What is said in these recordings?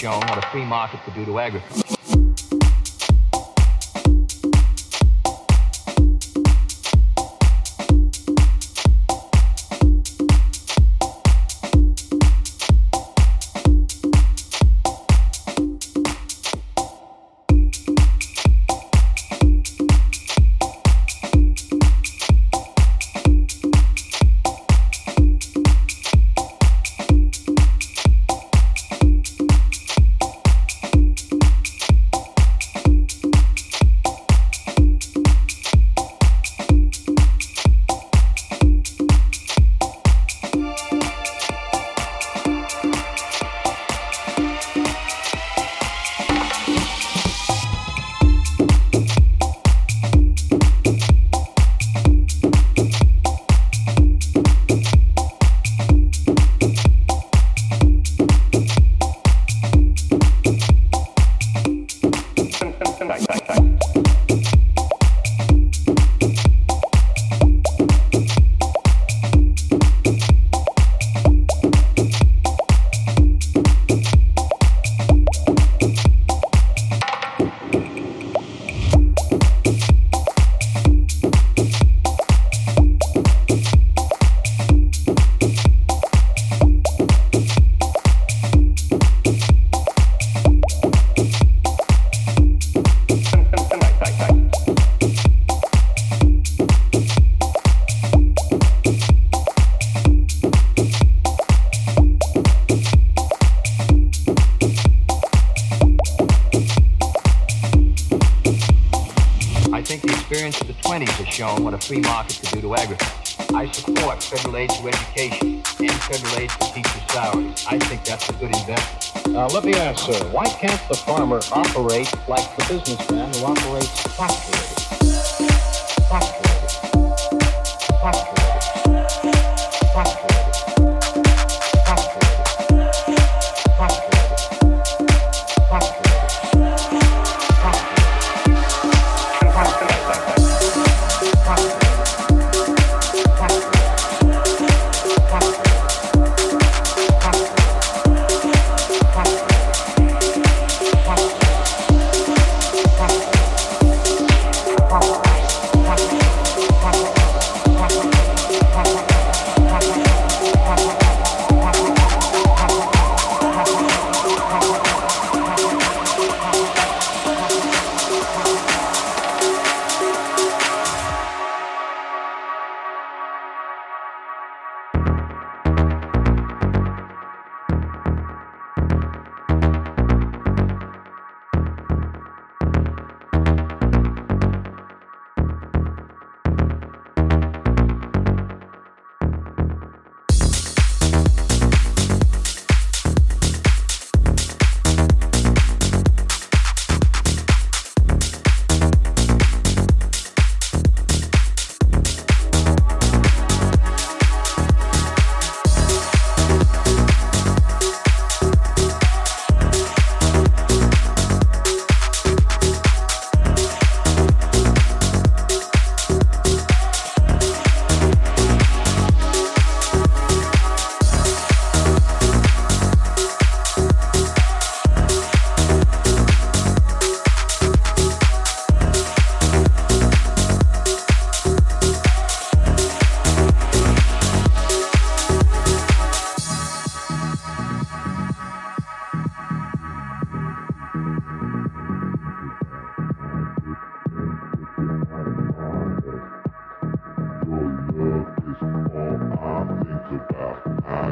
shown what a free market could do to agriculture. Free market to do to agriculture. I support federal aid to education and federal aid to teacher salaries. I think that's a good investment. Now, let me ask, sir, why can't the farmer operate like the businessman who operates factories? Factories. put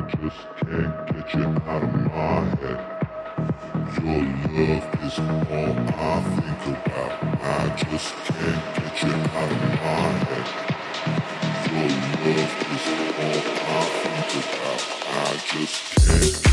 just can't get you out of my head. Your love is all I think about. I just can't get you out of my head. Your love is all I think about. I just can't.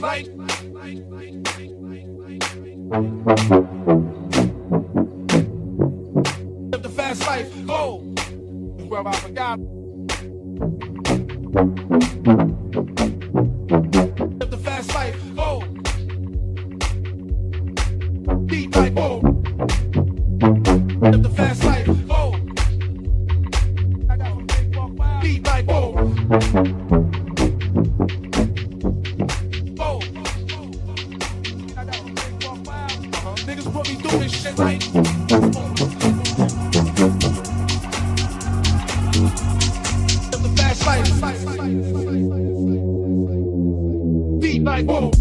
Shit like. Live the fast life, oh, like whoa.